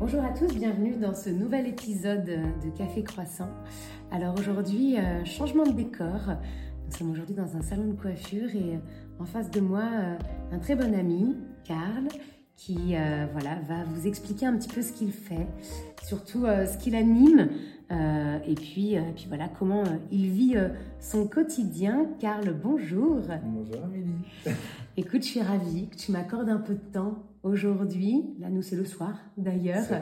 Bonjour à tous, bienvenue dans ce nouvel épisode de Café Croissant. Alors aujourd'hui, euh, changement de décor. Nous sommes aujourd'hui dans un salon de coiffure et euh, en face de moi, euh, un très bon ami, Karl, qui va vous expliquer un petit peu ce qu'il fait, surtout ce qu'il anime et, puis, puis voilà comment il vit son quotidien. Karl, bonjour. Bonjour Amélie. Écoute, je suis ravie que tu m'accordes un peu de temps aujourd'hui. Là, nous, c'est le soir, d'ailleurs.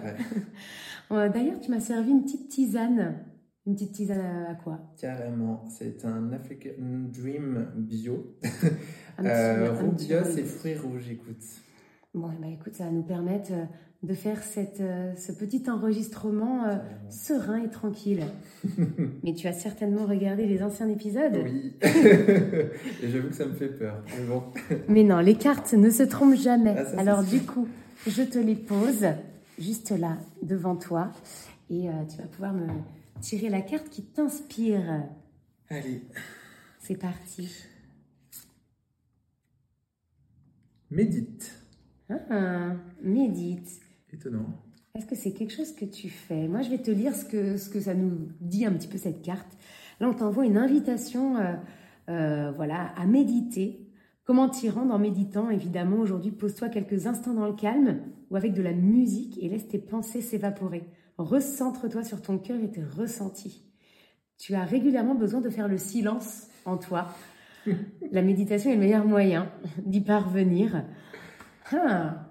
Euh, d'ailleurs, tu m'as servi une petite tisane. Une petite tisane à quoi? Carrément. C'est un African Dream bio. euh, bio, c'est fruits rouges, écoute. Bon, bah, écoute, ça va nous permettre euh, de faire cette, euh, ce petit enregistrement euh, serein et tranquille. Mais tu as certainement regardé les anciens épisodes. Oui. et j'avoue que ça me fait peur. Mais, bon. Mais non, les cartes ne se trompent jamais. Ah, Alors du coup, je te les pose juste là, devant toi. Et euh, tu vas pouvoir me tirer la carte qui t'inspire. Allez. C'est parti. Médite. Ah, médite. Étonnant. Est-ce que c'est quelque chose que tu fais? Moi, je vais te lire ce que, ce que ça nous dit un petit peu cette carte. Là, on t'envoie une invitation euh, euh, voilà, à méditer. Comment t'y rendre en méditant? Évidemment, aujourd'hui, pose-toi quelques instants dans le calme ou avec de la musique et laisse tes pensées s'évaporer. Recentre-toi sur ton cœur et tes ressentis. Tu as régulièrement besoin de faire le silence en toi. La méditation est le meilleur moyen d'y parvenir. Ah,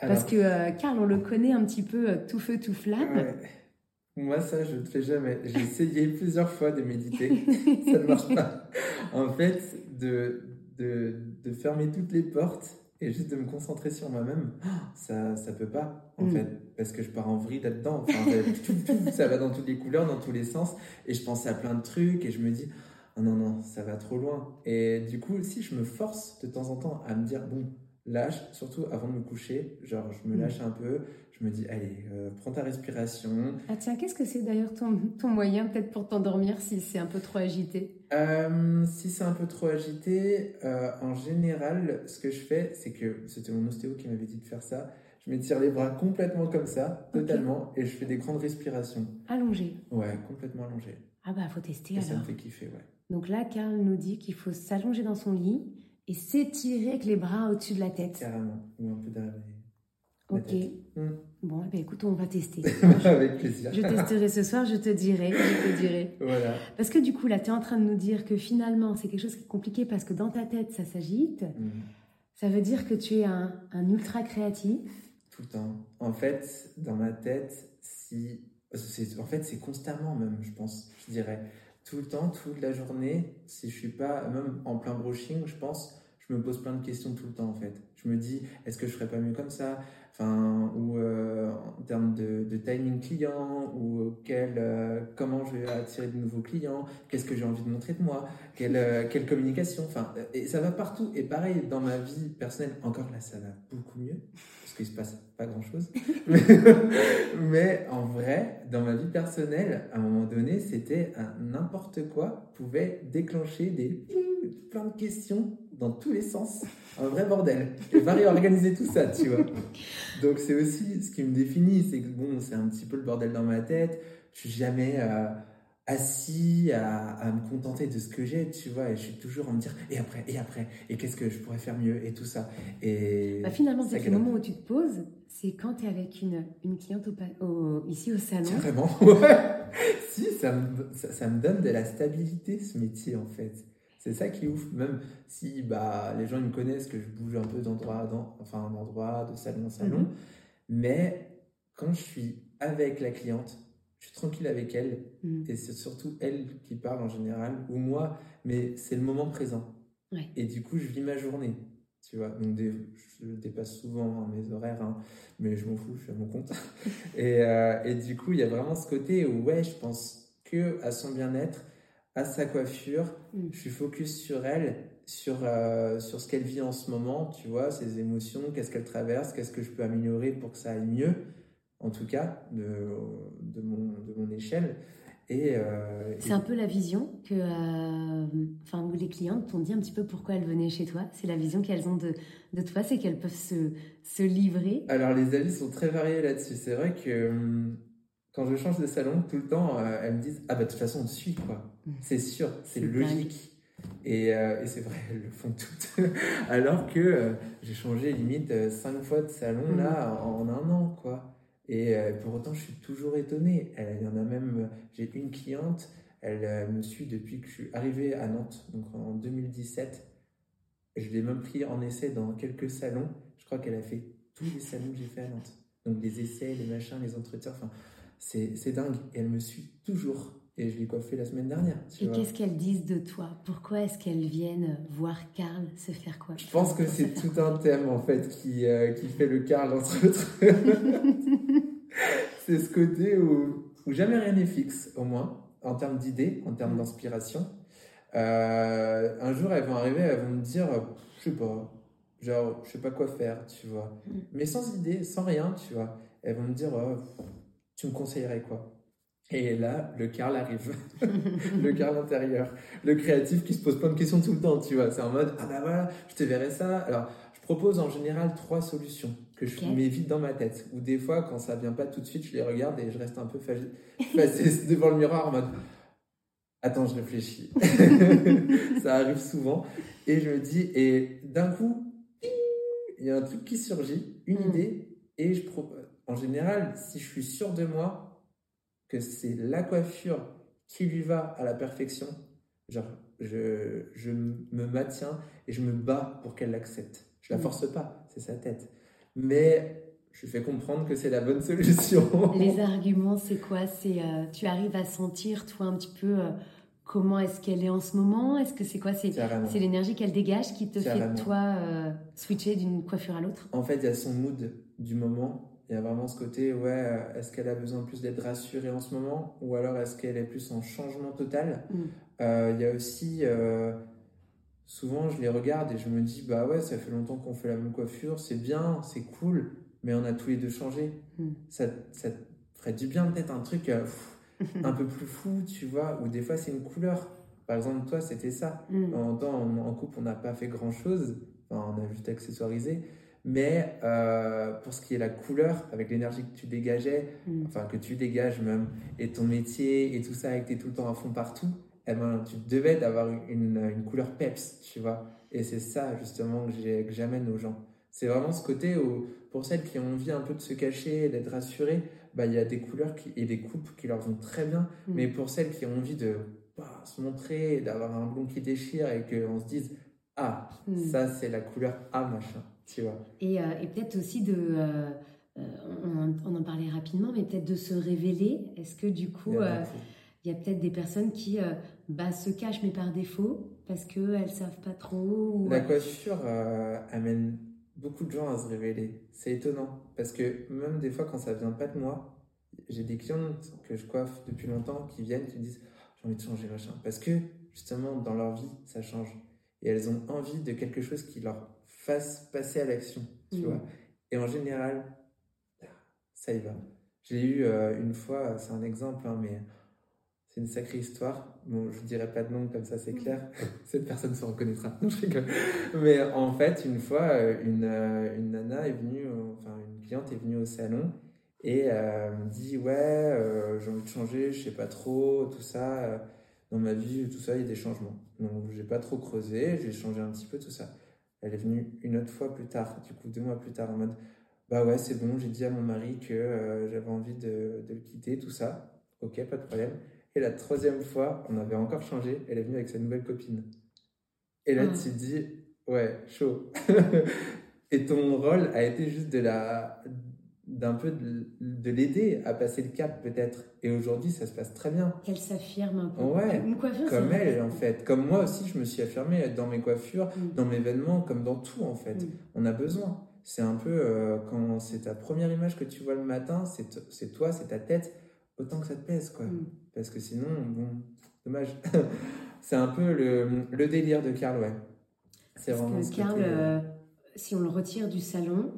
parce que euh, Karl, on le connaît un petit peu euh, tout feu, tout flamme. Moi, ça, je ne fais jamais. J'ai essayé plusieurs fois de méditer. ça ne marche pas. En fait, de, de, de, fermer toutes les portes et juste de me concentrer sur moi-même, ça ne peut pas, en mm. fait. Parce que je pars en vrille là-dedans. ça va dans toutes les couleurs, dans tous les sens. Et je pense à plein de trucs et je me dis, oh non, non, ça va trop loin. Et du coup, si je me force de temps en temps à me dire, bon, lâche, surtout avant de me coucher. Genre, je me mm. lâche un peu, je me dis, allez, euh, prends ta respiration. Ah tiens, qu'est-ce que c'est d'ailleurs ton, ton, moyen peut-être pour t'endormir si c'est un peu trop agité? Euh, Si c'est un peu trop agité, euh, en général, ce que je fais, c'est que c'était mon ostéo qui m'avait dit de faire ça. Je m'étire les bras complètement comme ça, totalement, et je fais des grandes respirations. Allongé Ouais, complètement allongé. Ah bah, faut tester et alors. Ça me fait kiffer, ouais. Donc là, Karl nous dit qu'il faut s'allonger dans son lit et s'étirer avec les bras au-dessus de la tête. Carrément, ou un peu derrière Ok. Hmm. Bon, eh ben, écoute, on va tester. Avec plaisir. Je testerai ce soir, je te dirai, je te dirai. Voilà. Parce que du coup, là, tu es en train de nous dire que finalement, c'est quelque chose qui est compliqué parce que dans ta tête, ça s'agite. Hmm. Ça veut dire que tu es un, un, ultra créatif. Tout le temps. En fait, dans ma tête, si... En fait, c'est constamment même, je pense, je dirais tout le temps, toute la journée, si je suis pas, même en plein brushing, je pense, je me pose plein de questions tout le temps en fait. Je me dis, est-ce que je ferais pas mieux comme ça? Enfin, ou euh, en termes de, timing client, ou euh, comment je vais attirer de nouveaux clients, qu'est-ce que j'ai envie de montrer de moi, quelle, euh, quelle communication, enfin, et ça va partout. Et pareil, dans ma vie personnelle, encore là, ça va beaucoup mieux, parce qu'il se passe pas grand-chose. mais, en vrai, dans ma vie personnelle, à un moment donné, c'était n'importe quoi pouvait déclencher des plein de questions dans tous les sens. Un vrai bordel. Et va réorganiser tout ça, tu vois. Donc c'est aussi ce qui me définit, c'est que bon, c'est un petit peu le bordel dans ma tête. Je suis jamais euh, assis à, me contenter de ce que j'ai, tu vois. Et je suis toujours à me dire, et après, et après, et qu'est-ce que je pourrais faire mieux, et tout ça. Et bah, finalement, c'est le moment où tu te poses, c'est quand tu es avec une, une cliente au, ici au salon. Vraiment, ouais. si, ça me, ça me donne de la stabilité, ce métier, en fait. C'est ça qui est ouf. Même si bah, les gens ils me connaissent, que je bouge un peu d'endroit, enfin d'endroit, de salon en salon. Mhm. Mais quand je suis avec la cliente, je suis tranquille avec elle. Mhm. Et c'est surtout elle qui parle en général, ou moi, mais c'est le moment présent. Et du coup, je vis ma journée. Tu vois, donc je dépasse souvent mes horaires, hein, mais je m'en fous, je suis à mon compte. et, euh, et, du coup, il y a vraiment ce côté où, ouais, je pense que à son bien-être à sa coiffure, mm. je suis focus sur elle, sur, euh, sur ce qu'elle vit en ce moment, tu vois, ses émotions, qu'est-ce qu'elle traverse, qu'est-ce que je peux améliorer pour que ça aille mieux, en tout cas, de, de, mon, de mon échelle. Et, euh, c'est un peu la vision que euh, enfin, les clientes t'ont dit un petit peu pourquoi elles venaient chez toi. C'est la vision qu'elles ont de, de toi, c'est qu'elles peuvent se, se, livrer. Alors les avis sont très variés là-dessus. C'est vrai que hum, quand je change de salon, tout le temps, euh, elles me disent Ah bah de toute façon, on te suit, quoi. Mmh. C'est sûr, c'est logique. Et, et c'est vrai, elles le font toutes. Alors que j'ai changé limite cinq fois de salon mmh. là en, en un an, quoi. Et euh, pour autant, je suis toujours étonné. Il y en a même, j'ai une cliente, elle me suit depuis que je suis arrivé à Nantes, donc en 2017. Je l'ai même pris en essai dans quelques salons. Je crois qu'elle a fait tous les salons que j'ai fait à Nantes. Donc les essais, les machins, les entretiens, enfin, c'est dingue. Et elle me suit toujours. Et je l'ai coiffée la semaine dernière. et qu'est-ce qu'elles disent de toi? Pourquoi est-ce qu'elles viennent voir Karl se faire quoi Je pense que c'est tout un thème en fait qui, euh, qui fait le Karl entre autres. c'est ce côté où, où jamais rien n'est fixe, au moins, en termes d'idées, en termes d'inspiration. Euh, un jour, elles vont arriver, elles vont me dire, je sais pas, genre, je sais pas quoi faire, tu vois. Mm. Mais sans idée, sans rien, tu vois. Elles vont me dire, oh, tu me conseillerais quoi? Et là, le Carl arrive. le Carl intérieur. Le créatif qui se pose plein de questions tout le temps, tu vois. C'est en mode, ah bah voilà, je te verrai ça. Alors, je propose en général trois solutions que je mets vite dans ma tête. Ou des fois, quand ça vient pas tout de suite, je les regarde et je reste un peu facile devant le miroir en mode, attends, je réfléchis. ça arrive souvent. Et je me dis, et d'un coup, il y a un truc qui surgit, une hmm. idée, et je propose. En général, si je suis sûr de moi, que c'est la coiffure qui lui va à la perfection, genre, je, je me maintiens et je me bats pour qu'elle l'accepte. Je la mm. force pas, c'est sa tête. Mais je fais comprendre que c'est la bonne solution. Les arguments, c'est quoi? C'est euh, tu arrives à sentir toi un petit peu euh, comment est-ce qu'elle est en ce moment? Est-ce que c'est quoi? C'est l'énergie qu'elle dégage qui te fait toi euh, switcher d'une coiffure à l'autre? En fait, il y a son mood du moment il y a vraiment ce côté, ouais, euh, est-ce qu'elle a besoin plus d'être rassurée en ce moment ou alors est-ce qu'elle est plus en changement total? Mm. euh, Il y a aussi, euh, souvent je les regarde et je me dis, bah ouais, ça fait longtemps qu'on fait la même coiffure, c'est bien, c'est cool, mais on a tous les deux changé. Mm. Ça, ça ferait du bien peut-être un truc un peu plus fou, tu vois, ou des fois c'est une couleur. Par exemple, toi, c'était ça. Mm. En, en, en couple, on n'a pas fait grand-chose, enfin, on a juste accessoirisé. Mais euh, pour ce qui est la couleur, avec l'énergie que tu dégageais, mm. enfin que tu dégages même, et ton métier et tout ça, et que tu es tout le temps à fond partout, eh ben, tu devais d'avoir une, une, couleur peps, tu vois. Et c'est ça justement que j'amène aux gens. C'est vraiment ce côté où, pour celles qui ont envie un peu de se cacher, d'être rassurées, bah, il y a des couleurs qui, et des coupes qui leur vont très bien. Mm. Mais pour celles qui ont envie de bah, se montrer, d'avoir un blond qui déchire et qu'on se dise, ah, mm. ça c'est la couleur A machin. Et, euh, et peut-être aussi de. Euh, euh, on, en parlait rapidement, mais peut-être de se révéler. Est-ce que du coup, il y a, peut-être des personnes qui bah, se cachent, mais par défaut, parce qu'elles ne savent pas trop La coiffure amène beaucoup de gens à se révéler. C'est étonnant, parce que même des fois, quand ça vient pas de moi, j'ai des clientes que je coiffe depuis longtemps qui viennent, qui me disent j'ai envie de changer machin. Parce que justement, dans leur vie, ça change. Et elles ont envie de quelque chose qui leur fasse passer à l'action, tu mm. vois. Et en général, ça y va. J'ai eu euh, une fois, c'est un exemple, hein, mais c'est une sacrée histoire. Bon, je dirais pas de nom comme ça, c'est mm. clair. Cette personne se reconnaîtra. Non, je Mais en fait, une fois, euh, une, euh, une nana est venue, enfin, une cliente est venue au salon et me dit Ouais, j'ai envie de changer, je sais pas trop, tout ça. dans ma vie, tout ça, il y a des changements. Donc, j'ai pas trop creusé, j'ai changé un petit peu tout ça. Elle est venue une autre fois plus tard, du coup deux mois plus tard, en mode Bah ouais, c'est bon, j'ai dit à mon mari que euh, j'avais envie de, de, le quitter, tout ça. Ok, pas de problème. Et la troisième fois, on avait encore changé, elle est venue avec sa nouvelle copine. Et là, ah. tu te dis Ouais, chaud. Et ton rôle a été juste de la d'un peu de, l'aider à passer le cap peut-être. Et aujourd'hui, ça se passe très bien. Qu'elle s'affirme un peu. Ouais, comme elle en fait. Comme moi aussi, je me suis affirmée dans mes coiffures, mm. dans mes événements, comme dans tout en fait. Mm. On a besoin. C'est un peu euh, quand c'est ta première image que tu vois le matin, c'est toi, c'est ta tête, autant que ça te pèse quoi. Mm. Parce que sinon, bon, dommage. c'est un peu le, le, délire de Carl, ouais. C'est vraiment que Carl, euh, si on le retire du salon,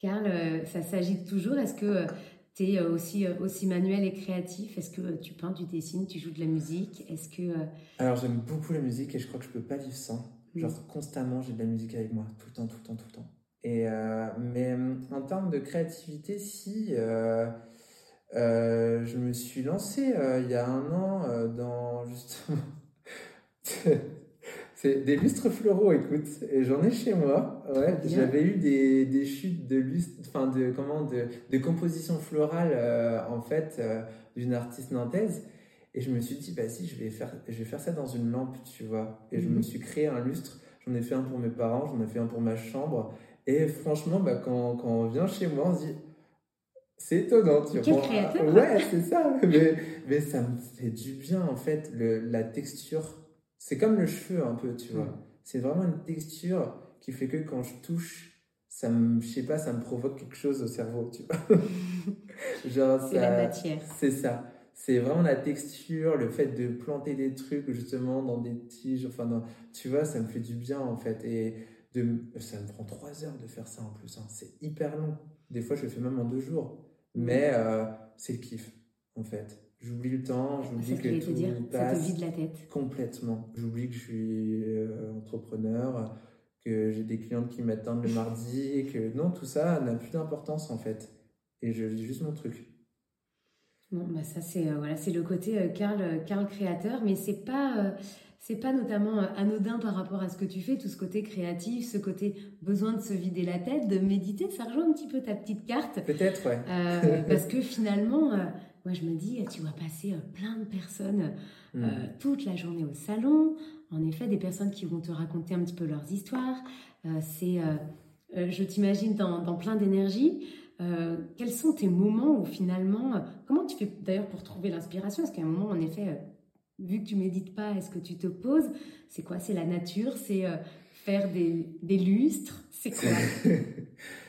Carl, euh, ça s'agit toujours. Est-ce que euh, tu es aussi, aussi manuel et créatif? Est-ce que tu peins, tu dessines, tu joues de la musique? Est-ce que... Alors j'aime beaucoup la musique et je crois que je peux pas vivre sans. Genre constamment j'ai de la musique avec moi, tout le temps, tout le temps, tout le temps. Et, mais en termes de créativité, si... je me suis lancé il y a un an dans justement C'est des lustres floraux, écoute, et j'en ai chez moi. Ouais, j'avais eu des, des, chutes de lustres, enfin de comment, de, de composition florale euh, en fait euh, d'une artiste nantaise, et je me suis dit bah si, je vais faire, je vais faire ça dans une lampe, tu vois. Et je me mhm. suis créé un lustre. J'en ai fait un pour mes parents, j'en ai fait un pour ma chambre, et franchement, bah, quand, quand on vient chez moi, on se dit c'est étonnant, tu vois. Ouais, c'est ça. Mais, mais, ça me fait du bien, en fait, le, la texture c'est comme le cheveu un peu, tu vois. Mm. C'est vraiment une texture qui fait que quand je touche, ça me, je sais pas, ça me provoque quelque chose au cerveau, tu vois. Genre, c'est la matière. C'est ça. C'est vraiment la texture, le fait de planter des trucs justement dans des tiges, enfin, tu vois, ça me fait du bien en fait. Et de, ça me prend trois heures de faire ça en plus. Hein. C'est hyper long. Des fois, je le fais même en deux jours. Mm. Mais euh, c'est le kiff en fait. J'oublie le temps, j'oublie que tout dire, passe. Ça te vide la tête. Complètement. J'oublie que je suis euh, entrepreneur, que j'ai des clientes qui m'attendent le mardi, que non, tout ça n'a plus d'importance en fait. Et je vis juste mon truc. Bon, bah ça c'est euh, voilà, c'est le côté euh, Carl, Carl créateur, mais c'est pas c'est pas notamment anodin par rapport à ce que tu fais, tout ce côté créatif, ce côté besoin de se vider la tête, de méditer, ça rejoint un petit peu ta petite carte. Peut-être, ouais. parce que finalement, moi je me dis, tu vois passer euh, plein de personnes euh, mm. toute la journée au salon. En effet, des personnes qui vont te raconter un petit peu leurs histoires. Euh, c'est, je t'imagine dans, plein d'énergie. quels sont tes moments où finalement, comment tu fais d'ailleurs pour trouver l'inspiration? Est-ce qu'à un moment, en effet, vu que tu médites pas, est-ce que tu te poses C'est quoi? C'est la nature C'est faire des, des lustres C'est quoi?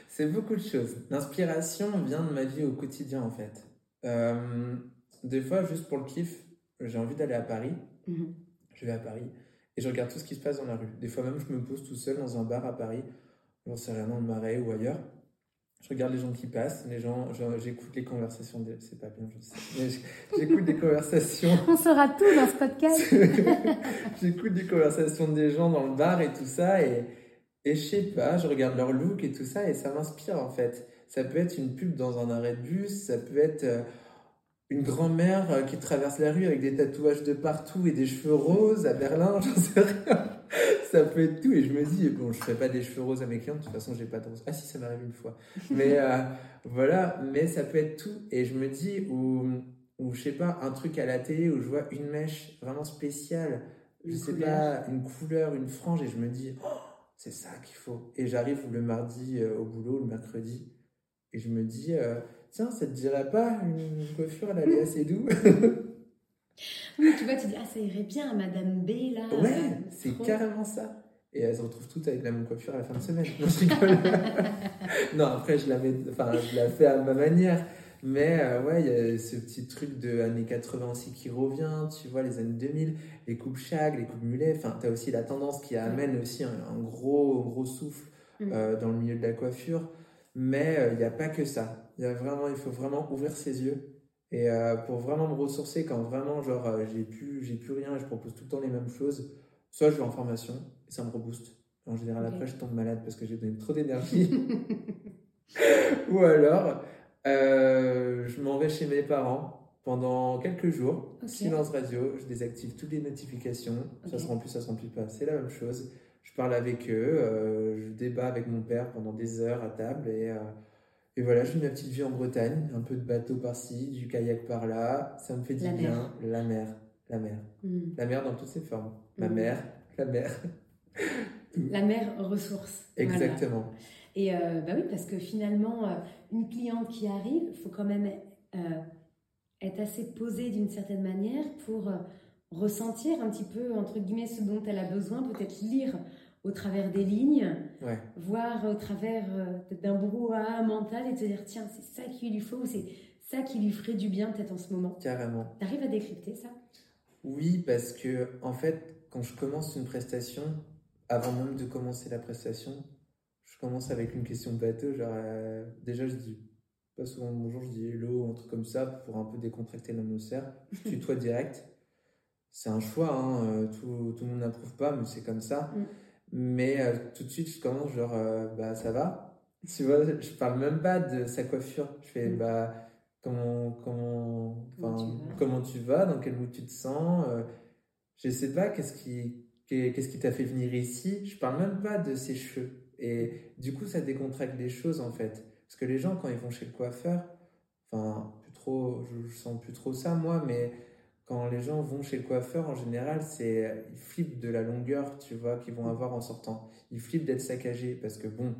C'est beaucoup de choses. L'inspiration vient de ma vie au quotidien en fait. Euh, des fois, juste pour le kiff, j'ai envie d'aller à Paris. Mhm. Je vais à Paris et je regarde tout ce qui se passe dans la rue. Des fois même, je me pose tout seul dans un bar à Paris, j'en sais rien, dans le Marais ou ailleurs. Je regarde les gens qui passent, les gens, j'écoute les conversations. Des... C'est pas bien, je sais. J'écoute des conversations. On saura tout dans ce podcast. j'écoute des conversations des gens dans le bar et tout ça. Et, et je sais pas, je regarde leur look et tout ça et ça m'inspire en fait. Ça peut être une pub dans un arrêt de bus, ça peut être euh, une grand-mère euh, qui traverse la rue avec des tatouages de partout et des cheveux roses à Berlin, j'en sais rien. ça peut être tout. Et je me dis, bon, je ferai pas des cheveux roses à mes clients, de toute façon, j'ai pas de rose. Ah si, ça m'arrive une fois. Mais euh, voilà, mais ça peut être tout. Et je me dis, ou, ou je sais pas, un truc à la télé où je vois une mèche vraiment spéciale, je sais pas, une couleur, une frange, et je me dis, oh, c'est ça qu'il faut. Et j'arrive le mardi au boulot, le mercredi, et je me dis, euh, tiens, ça te dirait pas une coiffure, elle est assez doux Oui, tu vois, tu dis, ah, ça irait bien à Madame B, là. Ouais, c'est carrément ça. Et elles se retrouvent toutes avec la même coiffure à la fin de semaine. Non, après, je la, mets, enfin, je la fais à ma manière. Mais euh, ouais, il y a ce petit truc de années 80 aussi qui revient, tu vois, les années 2000, les coupes chag, les coupes mulets. Enfin, tu as aussi la tendance qui amène aussi un, gros, gros souffle mm. euh, dans le milieu de la coiffure. Mais euh, il n'y a pas que ça. Il, y a vraiment, il faut vraiment ouvrir ses yeux. Et euh, pour vraiment me ressourcer, quand vraiment, genre, euh, j'ai plus, j'ai plus rien et je propose tout le temps les mêmes choses, soit je vais en formation et ça me rebooste. En général, après, je tombe malade parce que j'ai donné trop d'énergie. Ou alors, je m'en vais chez mes parents pendant quelques jours, silence radio, je désactive toutes les notifications, ça se remplit, ça se remplit pas, c'est la même chose je parle avec eux, euh, je débat avec mon père pendant des heures à table et, euh, et voilà, je vis ma petite vie en Bretagne, un peu de bateau par-ci, du kayak par-là, ça me fait du bien. La mer, la mer, mm. la mer dans toutes ses formes, ma mm. mère, la mer. la mer ressource. Exactement. Et euh, bah oui, parce que finalement, une cliente qui arrive, il faut quand même être assez posée d'une certaine manière pour ressentir un petit peu, entre guillemets, ce dont elle a besoin, peut-être lire au travers des lignes, voir au travers euh, d'un brouhaha mental et te dire, tiens, c'est ça qu'il lui faut, ou c'est ça qui lui ferait du bien peut-être en ce moment. Carrément. T'arrives à décrypter ça? Oui, parce que, en fait, quand je commence une prestation, avant même de commencer la prestation, je commence avec une question bateau, genre, euh, déjà, je dis, pas souvent bonjour, je dis hello, un truc comme ça pour un peu décontracter l'atmosphère. Je tutoie direct. C'est un choix, hein, euh, tout, tout, le monde n'approuve pas, mais c'est comme ça. Mm. Mais euh, tout de suite, je commence genre, euh, bah ça va. Tu vois, je parle même pas de sa coiffure. Je fais, mm. bah comment, comment, comment, tu vas, dans quel mood tu te sens. je sais pas, qu'est-ce qui, qu'est-ce qui t'a fait venir ici. Je parle même pas de ses cheveux. Et du coup, ça décontracte des choses en fait. Parce que les gens, quand ils vont chez le coiffeur, enfin, plus trop, je, sens plus trop ça moi, mais quand les gens vont chez le coiffeur, en général, c'est ils flippent de la longueur, tu vois, qu'ils vont avoir en sortant. Ils flippent d'être saccagés parce que bon,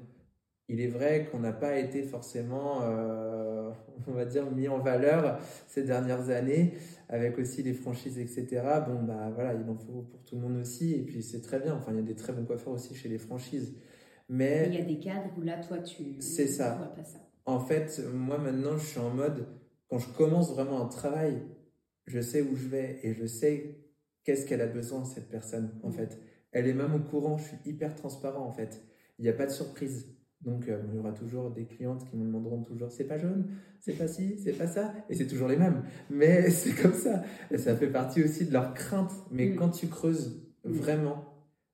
il est vrai qu'on n'a pas été forcément, euh, on va dire, mis en valeur ces dernières années, avec aussi les franchises, etc. Bon, bah voilà, il en faut pour tout le monde aussi, et puis c'est très bien. Enfin, il y a des très bons coiffeurs aussi chez les franchises. Mais il y a des cadres où là, toi, tu c'est ça. Vois pas ça. En fait, moi maintenant, je suis en mode quand je commence vraiment un travail, je sais où je vais et je sais qu'est-ce qu'elle a besoin cette personne. En fait, elle est même au courant. Je suis hyper transparent en fait. Il n'y a pas de surprise. Donc, euh, il y aura toujours des clientes qui me demanderont toujours c'est pas jaune, c'est pas ci, c'est pas ça, et c'est toujours les mêmes. Mais c'est comme ça. Et ça fait partie aussi de leur crainte. Mais mm. quand tu creuses mm. vraiment,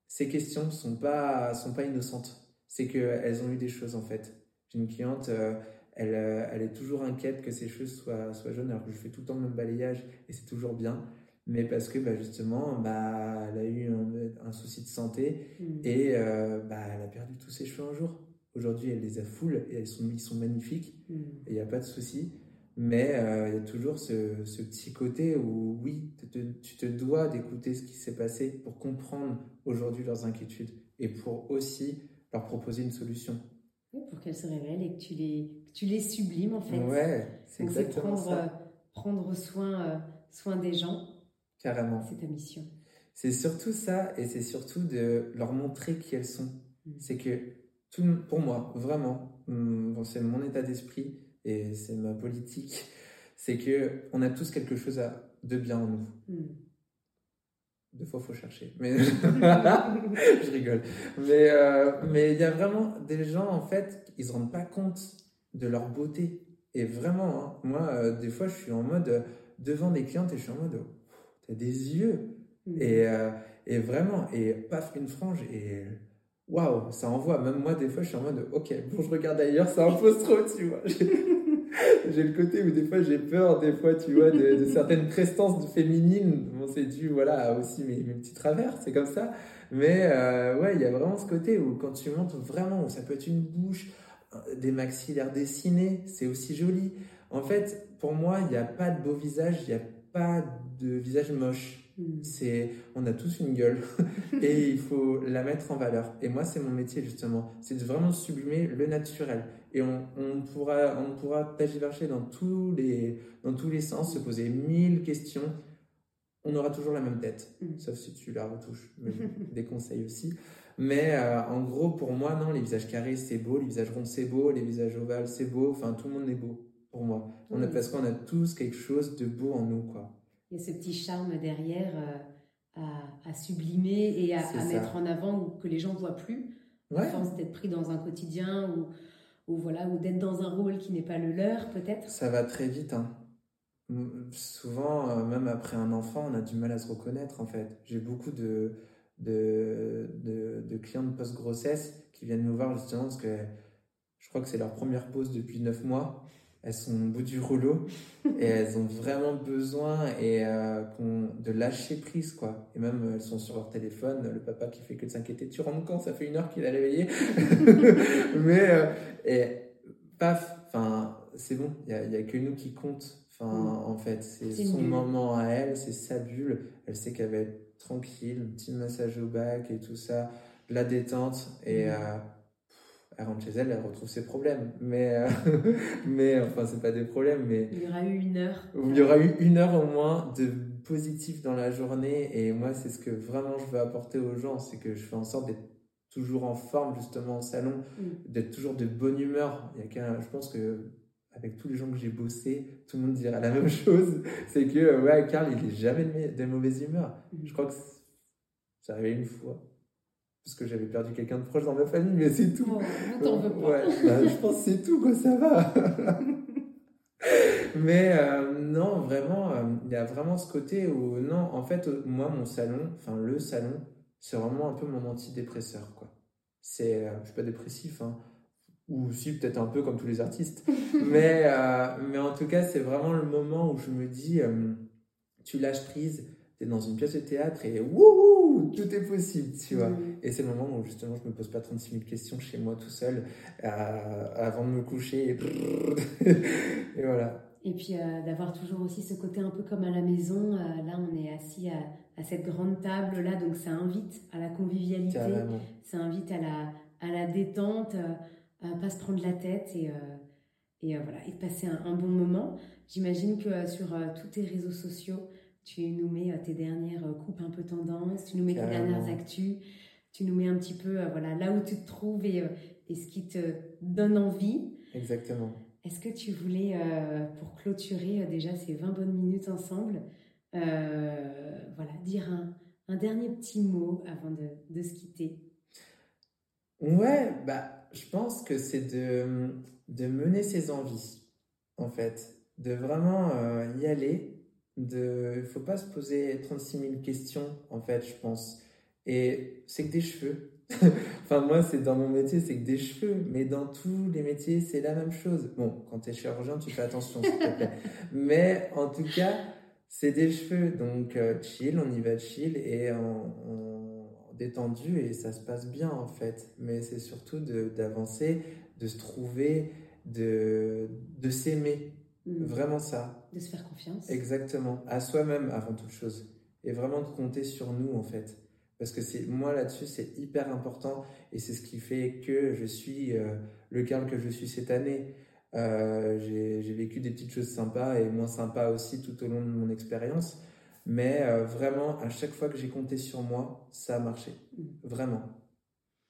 ces questions sont pas sont pas innocentes c'est qu'elles ont eu des choses en fait. J'ai une cliente, euh, elle, euh, elle, est toujours inquiète que ses cheveux soient, soient jaunes, alors que je fais tout le temps le même balayage et c'est toujours bien. Mais parce que bah, justement, bah, elle a eu un, souci de santé mm. et euh, bah, elle a perdu tous ses cheveux un jour. Aujourd'hui, elle les a full et elles sont, ils sont magnifiques il n'y a pas de souci. Mais il y a toujours ce, ce, petit côté où, oui, tu te dois d'écouter ce qui s'est passé pour comprendre aujourd'hui leurs inquiétudes et pour aussi leur proposer une solution. Pour qu'elles se révèlent et que tu les, tu les sublimes en fait. Ouais, c'est exactement prendre, ça. Euh, prendre soin, euh, soin des gens. Carrément. C'est ta mission. C'est surtout ça et c'est surtout de leur montrer qui elles sont. Mm. C'est que tout, pour moi, vraiment, mm, c'est mon état d'esprit et c'est ma politique, c'est que on a tous quelque chose à, de bien en nous. Mm. Deux fois, faut chercher. Mais je rigole. Mais euh, mais il y a vraiment des gens en fait, ils se rendent pas compte de leur beauté. Et vraiment, hein, moi, euh, des fois, je suis en mode euh, devant des clientes et je suis en mode, t'as des yeux. Mm. Et et vraiment, et paf une frange et waouh, ça envoie. Même moi, des fois, je suis en mode, ok, bon, je regarde ailleurs, ça impose trop, tu vois. j'ai le côté où des fois j'ai peur, des fois, tu vois, de, certaines prestances féminines. Bon, c'est dû, voilà, aussi mes, mes petits travers, c'est comme ça. Mais euh, ouais, il y a vraiment ce côté où quand tu montes vraiment, ça peut être une bouche, euh, des maxillaires dessinés, c'est aussi joli. En fait, pour moi, il n'y a pas de beau visage, il n'y a pas de visage moche. Mm. C'est, on a tous une gueule et il faut la mettre en valeur. Et moi, c'est mon métier justement, c'est de vraiment sublimer le naturel. Et on, on pourra, on pourra dans tous les, dans tous les sens, se poser mille questions. On aura toujours la même tête, mm. sauf si tu la retouches. des conseils aussi. Mais euh, en gros, pour moi, non, les visages carrés, c'est beau, les visages ronds, c'est beau, les visages ovales, c'est beau. Enfin, tout le monde est beau pour moi. On a, parce qu'on a tous quelque chose de beau en nous, quoi il y a ce petit charme derrière euh, à, sublimer et à, mettre en avant que les gens ne voient plus. Ouais. force d'être pris dans un quotidien ou, ou voilà, ou d'être dans un rôle qui n'est pas le leur, peut-être. Ça va très vite. Hein. Souvent, euh, même après un enfant, on a du mal à se reconnaître en fait. J'ai beaucoup de, de, clients de post-grossesse qui viennent nous voir justement parce que je crois que c'est leur première pause depuis 9 mois elles sont au bout du rouleau et elles ont vraiment besoin et euh, de lâcher prise quoi. Et même elles sont sur leur téléphone le papa qui fait que de s'inquiéter. Tu rentres quand ça fait une heure qu'il a réveillé mais euh, et paf enfin c'est bon. Il y a, a, que nous qui compte. Enfin en fait c'est son moment à elle c'est sa bulle. Elle sait qu'elle va être tranquille un petit massage au bac et tout ça la détente. Et euh, elle rentre chez elle, elle retrouve ses problèmes. Mais, euh, mais enfin, c'est pas des problèmes, mais. Il y aura eu une heure. Il y aura eu une heure au moins de positif dans la journée. Et moi, c'est ce que vraiment je veux apporter aux gens. C'est que je fais en sorte d'être toujours en forme, justement, au salon, mm. d'être toujours de bonne humeur. Il y a je pense que avec tous les gens que j'ai bossé, tout le monde dirait la même chose. C'est que, ouais, Carl, il est jamais de, mauvaise humeur. Mm. Je crois que ça arrivé une fois parce que j'avais perdu quelqu'un de proche dans ma famille, mais c'est tout. pas. Ouais, bah, je pense que c'est tout, quoi, ça va. Mais euh, non, vraiment, euh, il y a vraiment ce côté où, non, en fait, moi, mon salon, enfin, le salon, c'est vraiment un peu mon antidépresseur, quoi. C'est, je suis pas dépressif, hein, ou si, peut-être un peu comme tous les artistes. mais, mais en tout cas, c'est vraiment le moment où je me dis, tu lâches prise, tu es dans une pièce de théâtre et wouhou, tout est possible, tu vois. Et c'est le moment où justement je me pose pas 36 000 questions chez moi tout seul euh, avant de me coucher. Et, voilà. Et puis euh, d'avoir toujours aussi ce côté un peu comme à la maison. Euh, là, on est assis à, à cette grande table là, donc ça invite à la convivialité, ça invite à la, à la détente, à pas se prendre la tête et, et voilà, et passer un, un bon moment. J'imagine que sur tous tes réseaux sociaux, tu nous mets euh, tes dernières euh, coupes un peu tendance, tu nous mets tes dernières actus, tu nous mets un petit peu euh, voilà, là où tu te trouves et, et ce qui te donne envie. Exactement. Est-ce que tu voulais, pour clôturer déjà ces 20 bonnes minutes ensemble, voilà, dire un, un, dernier petit mot avant de, de, se quitter? Ouais, bah, je pense que c'est de, de mener ses envies, en fait, de vraiment y aller de, il faut pas se poser 36 000 questions, en fait, je pense. Et c'est que des cheveux. enfin, moi, c'est dans mon métier, c'est que des cheveux. Mais dans tous les métiers, c'est la même chose. Bon, quand tu es chirurgien, tu fais attention, s'il te plaît. Mais en tout cas, c'est des cheveux. Donc, euh, chill, on y va chill et en, détendu et ça se passe bien, en fait. Mais c'est surtout d'avancer, de, se trouver, de, de s'aimer. Mm. Vraiment ça. De se faire confiance. Exactement. À soi-même avant toute chose. Et vraiment de compter sur nous, en fait. Parce que c'est moi là-dessus, c'est hyper important. Et c'est ce qui fait que je suis euh, le Carl que je suis cette année. Euh, j'ai vécu des petites choses sympas et moins sympas aussi tout au long de mon expérience. Mais euh, vraiment, à chaque fois que j'ai compté sur moi, ça a marché. Mm. Vraiment.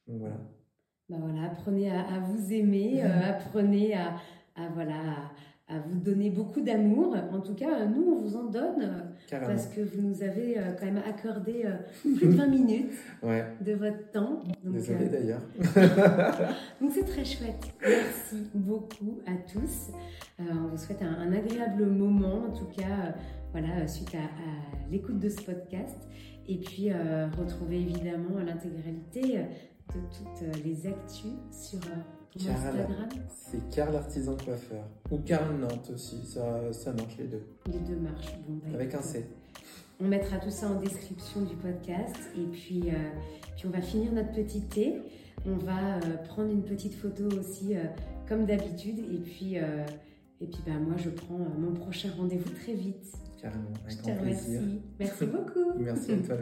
Donc voilà. Bah voilà, apprenez à, vous aimer, apprenez à, à voilà, à vous donner beaucoup d'amour. En tout cas, nous, on vous en donne parce que vous nous avez euh, quand même accordé euh, plus de 20 minutes de votre temps. Désolée euh, d'ailleurs. Donc c'est très chouette. Merci beaucoup à tous. on vous souhaite un, agréable moment, en tout cas, voilà, suite à, à l'écoute de ce podcast. Et puis, retrouvez évidemment l'intégralité de toutes les actus sur c'est Carl Artisan Coiffeur. Ou Carl Nantes aussi, ça, ça marche les deux. Les deux marchent. Bon, bah, Avec un C. On mettra tout ça en description du podcast. Et puis, euh, puis on va finir notre petit thé. On va euh, prendre une petite photo aussi, euh, comme d'habitude. Et puis, et puis bah, moi, je prends mon prochain rendez-vous très vite. Carrément, avec grand plaisir. Merci beaucoup. Merci à toi.